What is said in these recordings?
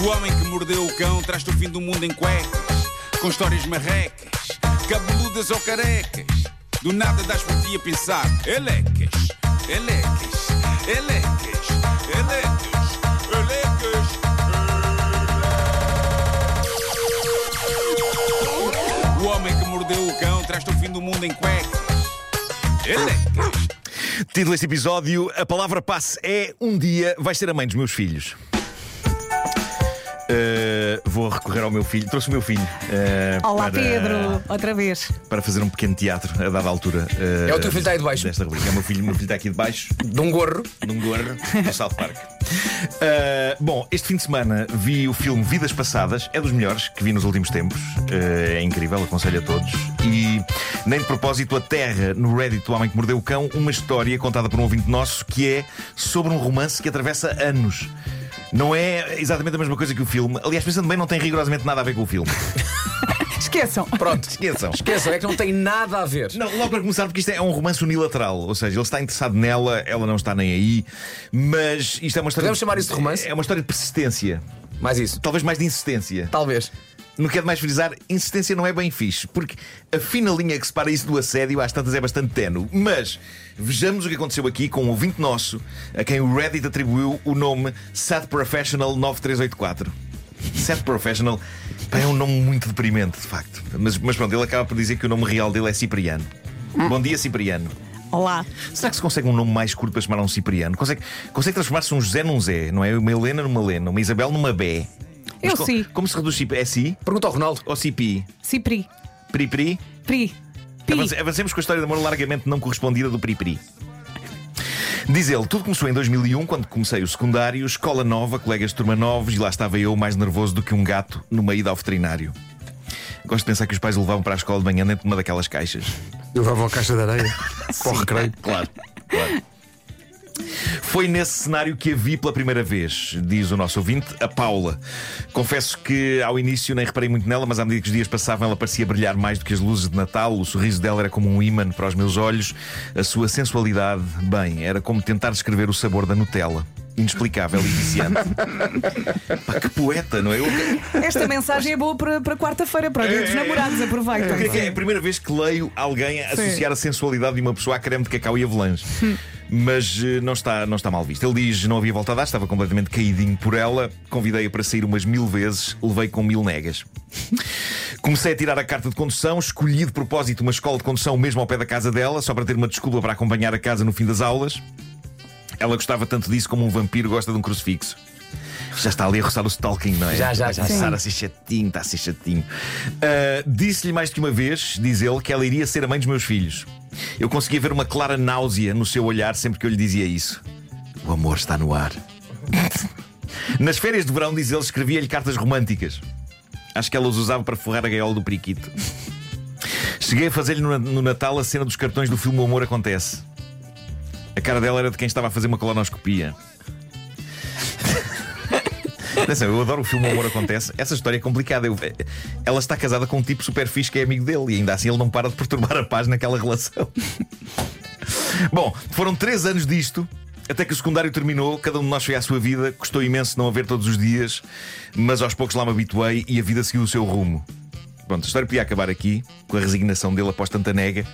O homem que mordeu o cão traz-te o fim do mundo em cuecas, com histórias marrecas, cabeludas ou carecas. Do nada das por ti a pensar, elecas, elecas, elecas, elecas, elecas. O homem que mordeu o cão traz-te o fim do mundo em cuecas. Elecas. Título deste episódio: A palavra passe é um dia vais ser a mãe dos meus filhos. Uh, vou recorrer ao meu filho. Trouxe o meu filho. uh, Olá, para- Pedro, outra vez. Para fazer um pequeno teatro a dada altura. uh, É o teu filho que está aí de baixo. Desta rubrica. É o meu filho, meu filho está aqui de baixo, De um gorro. num gorro, do South Park. Uh, bom, este fim de semana vi o filme Vidas Passadas. É dos melhores que vi nos últimos tempos. Uh, é incrível, aconselho a todos. E nem de propósito aterra no Reddit do Homem que Mordeu o Cão uma história contada por um ouvinte nosso que é sobre um romance que atravessa anos. Não é exatamente a mesma coisa que o filme. Aliás, pensando bem, não tem rigorosamente nada a ver com o filme. Esqueçam. Pronto. Esqueçam. Esqueçam, é que não tem nada a ver. Não, logo para começar, porque isto é um romance unilateral. Ou seja, ele está interessado nela, ela não está nem aí. Mas isto é uma história. Podemos chamar isso de romance? É uma história de persistência. Mais isso. Talvez mais de insistência. Talvez. Não quero mais frisar, insistência não é bem fixe, porque a fina linha que separa isso do assédio às tantas é bastante tenue. Mas vejamos o que aconteceu aqui com um ouvinte nosso, a quem o Reddit atribuiu o nome Sad Professional 9384. Sad Professional é um nome muito deprimente, de facto. Mas, mas pronto, ele acaba por dizer que o nome real dele é Cipriano. Bom dia, Cipriano. Olá. Será que se consegue um nome mais curto para chamar um Cipriano? Consegue, consegue transformar-se um José num Zé, não é? Uma Helena numa Lena, uma Isabel numa Bé. Eu sim. Como se reduz Cip- É Si Pergunta ao Ronaldo. ou Cipi? Cipri. Pri Pri? Pri. Pi. Avance- Avancemos com a história de amor largamente não correspondida do Pri Pri. Diz ele, tudo começou em 2001, quando comecei o secundário, escola nova, colegas de turma novos, e lá estava eu mais nervoso do que um gato numa ida ao veterinário. Gosto de pensar que os pais o levavam para a escola de manhã dentro de uma daquelas caixas. Eu levava a caixa de areia para o recreio. Claro, claro. Foi nesse cenário que a vi pela primeira vez, diz o nosso ouvinte, a Paula. Confesso que ao início nem reparei muito nela, mas à medida que os dias passavam, ela parecia brilhar mais do que as luzes de Natal. O sorriso dela era como um ímã para os meus olhos. A sua sensualidade, bem, era como tentar descrever o sabor da Nutella. Inexplicável e viciante. Pá, que poeta, não é? Eu- Esta mensagem é boa para, para quarta-feira, para o dia dos namorados. Aproveitem. Eu creio que é a primeira vez que leio alguém a Sim. associar a sensualidade de uma pessoa a creme de cacau e avalanche. Mas eh, não está, não está mal visto. Ele diz: não havia volta a dar, estava completamente caidinho por ela. Convidei-a para sair umas mil vezes, levei com mil negas. Comecei a tirar a carta de condução, escolhi de propósito uma escola de condução mesmo ao pé da casa dela, só para ter uma desculpa para acompanhar a casa no fim das aulas. Ela gostava tanto disso como um vampiro gosta de um crucifixo. Já está ali a roçar o stalking, não é? Já, já, já. Sim. a ser chatinho, está a ser chatinho. Ah, Disse-lhe mais do que uma vez, diz ele, que ela iria ser a mãe dos meus filhos. Eu conseguia ver uma clara náusea no seu olhar sempre que eu lhe dizia isso. O amor está no ar. Nas férias de verão, diz ele, escrevia-lhe cartas românticas. Acho que ela os usava para forrar a gaiola do periquito. Cheguei a fazer-lhe no, Natal a cena dos cartões do filme O Amor Acontece. A cara dela era de quem estava a fazer uma colonoscopia. Atenção, eu adoro o filme O Amor Acontece. Essa história é complicada. Eu- ela está casada com um tipo super fixe que é amigo dele e ainda assim ele não para de perturbar a paz naquela relação. Bom, foram três anos disto. Até que o secundário terminou, cada um de nós foi à sua vida. Custou imenso não a ver todos os dias, mas aos poucos lá me habituei e a vida seguiu o seu rumo. Pronto, a história podia acabar aqui, com a resignação dele após tanta nega,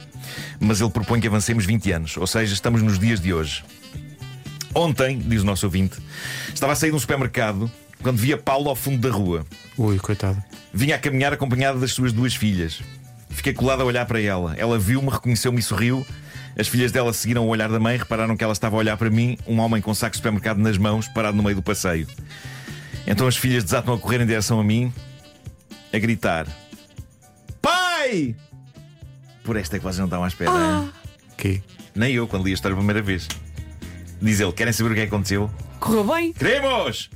mas ele propõe que avancemos 20 anos, ou seja, estamos nos dias de hoje. Ontem, diz o nosso ouvinte, estava a sair de um supermercado quando vi a Paula ao fundo da rua. Ui, coitado. Vinha a caminhar acompanhada das suas duas filhas. Fiquei colado a olhar para ela. Ela viu-me, reconheceu-me e sorriu. As filhas dela seguiram o olhar da mãe, repararam que ela estava a olhar para mim, um homem com saco de supermercado nas mãos, parado no meio do passeio. Então as filhas desatam a correr em direção a mim, a gritar: Pai! Por esta é que vocês não estavam à espera. hein? Que? Nem eu, quando li a história a primeira vez. Diz ele: Querem saber o que é que aconteceu? Correu bem? Queremos!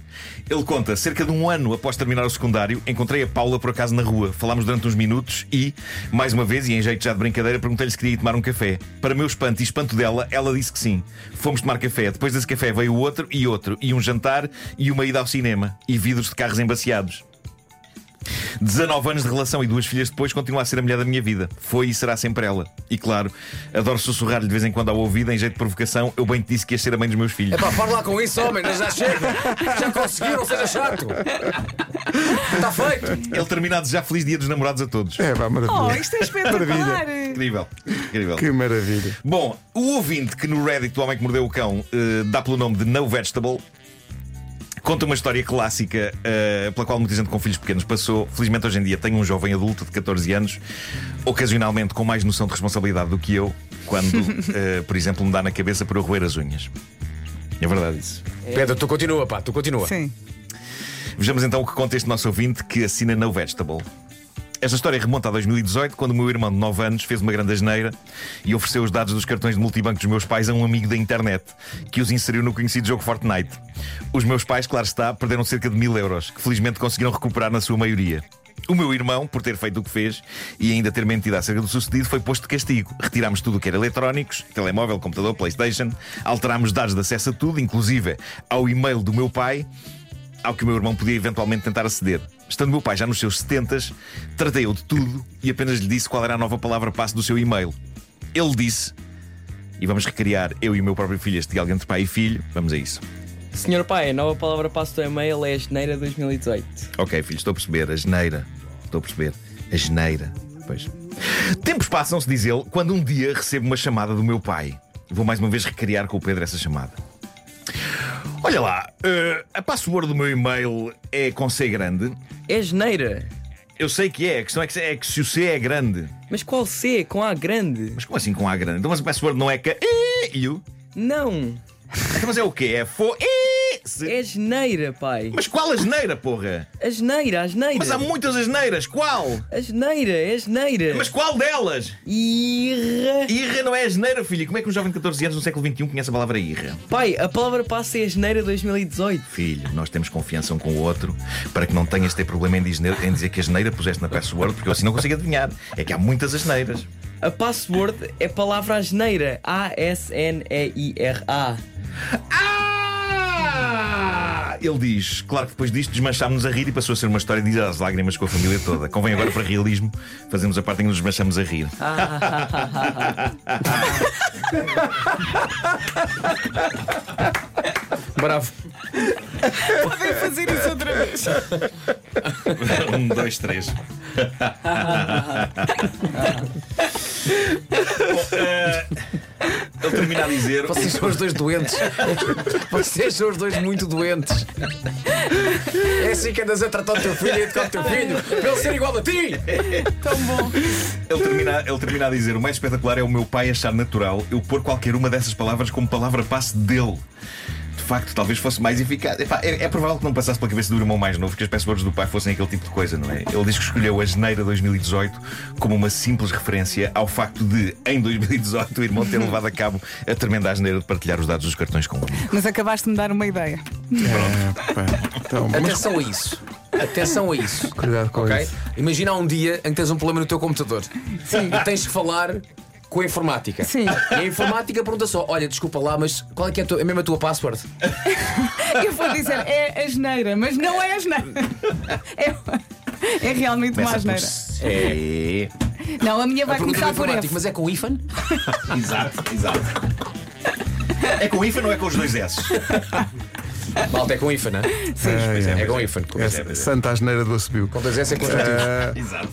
Ele conta, cerca de um ano após terminar o secundário, encontrei a Paula por acaso na rua. Falámos durante uns minutos e, mais uma vez, e em jeito já de brincadeira, perguntei-lhe se queria ir tomar um café. Para meu espanto e espanto dela, ela disse que sim. Fomos tomar café. Depois desse café veio outro e outro, e um jantar e uma ida ao cinema, e vidros de carros embaciados. 19 anos de relação e duas filhas depois continua a ser a mulher da minha vida. Foi e será sempre ela. E claro, adoro sussurrar-lhe de vez em quando ao ouvido, em jeito de provocação, eu bem te disse que ias ser a mãe dos meus filhos. Epá, para lá com isso, homem, já chega. Já conseguiram, seja chato. Está feito. Ele termina a desejar feliz dia dos namorados a todos. É, pá, maravilha. Oh, isto é espetacular! Incrível, incrível. Que maravilha. Bom, o ouvinte que no Reddit do Homem que Mordeu o Cão eh, dá pelo nome de No Vegetable conta uma história clássica eh, pela qual muita gente com filhos pequenos passou. Felizmente hoje em dia tenho um jovem adulto de 14 anos, ocasionalmente com mais noção de responsabilidade do que eu, quando, eh, por exemplo, me dá na cabeça para eu roer as unhas. É verdade isso. Pedro, tu continua, pá, tu continua. Sim. Vejamos então o que conta este nosso ouvinte que assina No Vegetable. Esta história remonta a 2018, quando o meu irmão de 9 anos fez uma grande asneira e ofereceu os dados dos cartões de multibanco dos meus pais a um amigo da internet, que os inseriu no conhecido jogo Fortnite. Os meus pais, claro está, perderam cerca de mil euros, que felizmente conseguiram recuperar na sua maioria. O meu irmão, por ter feito o que fez e ainda ter mentido acerca do sucedido, foi posto de castigo. Retirámos tudo o que era eletrónicos, telemóvel, computador, Playstation, alterámos dados de acesso a tudo, inclusive ao e-mail do meu pai, ao que o meu irmão podia eventualmente tentar aceder. Estando meu pai já nos seus 70, tratei-o de tudo e apenas lhe disse qual era a nova palavra passe do seu e-mail. Ele disse, e vamos recriar eu e o meu próprio filho este diálogo entre pai e filho, vamos a isso. Senhor pai, a nova palavra passo do e-mail é Janeira 2018. Ok, filho, estou a perceber, a geneira. Estou a perceber, a geneira. Pois. Tempos passam-se, diz ele, quando um dia recebo uma chamada do meu pai. Vou mais uma vez recriar com o Pedro essa chamada. Olha lá, eh, a password do meu e-mail é com C grande. É Janeira. Eu sei que é, a questão é que, é que se o C é grande. Mas qual C? Com A grande? Mas como assim com A grande? Então, mas a password não é que e o? Não. Então, mas é o quê? É fo e se. É Janeira, pai. Mas qual a geneira, porra? A Janeira, a Janeira. Mas há muitas asneiras, qual? A Janeira, é Janeira. Mas qual delas? Irra. Irra não é a geneira, filho. Como é que um jovem de 14 anos no século XXI conhece a palavra irra? Pai, a palavra passe é Janeira 2018. Filho, nós temos confiança um com o outro para que não tenhas ter problema em dizer, em dizer que a geneira puseste na password, porque eu assim não consigo adivinhar. É que há muitas asneiras. A password é palavra asneira. A-S-N-E-I-R-A. Ah! Ele diz, claro que depois disto desmanchámos-nos a rir e passou a ser uma história de às lágrimas com a família toda. Convém agora para realismo fazemos a parte em que nos desmanchamos a rir. Bravo. Podem fazer isso outra vez. Um, dois, três. Bom, ele termina a dizer. Vocês são os dois doentes. Vocês são os dois muito doentes. É assim que andas a tratar o teu filho e a educar o teu filho. Para ele ser igual a ti. Tão bom. Ele termina, ele termina a dizer: O mais espetacular é o meu pai achar natural eu pôr qualquer uma dessas palavras como palavra passe dele. De facto, talvez fosse mais eficaz. Epá, É, é provável que não passasse pela cabeça do irmão mais novo que as passwords do pai fossem aquele tipo de coisa, não é? Ele diz que escolheu a janeira 2018 como uma simples referência ao facto de, em 2018, o irmão ter levado a cabo a tremenda asneira de partilhar os dados dos cartões com o amigo. Mas acabaste de me dar uma ideia. É, pá. Então, mas Atenção a isso. Atenção a isso. cuidado com Ok? isso. Imagina um dia em que tens um problema no teu computador e tens que falar com a informática. Sim. E a informática pergunta só: Olha, desculpa lá, mas qual é que é, a tua, é mesmo a tua password? Eu vou dizer, é a geneira, mas não é a geneira. É, é realmente uma Começa asneira. C. Não, a minha A vai pergunta começar por F. mas é com o IFAN? Exato, exato. É com IFA ou é com os dois S? Malta, é com IFAN, não é? É, É com IFAN. é. Santa asneira do Assobio. Com dois S é com dois S. Eh, Exato.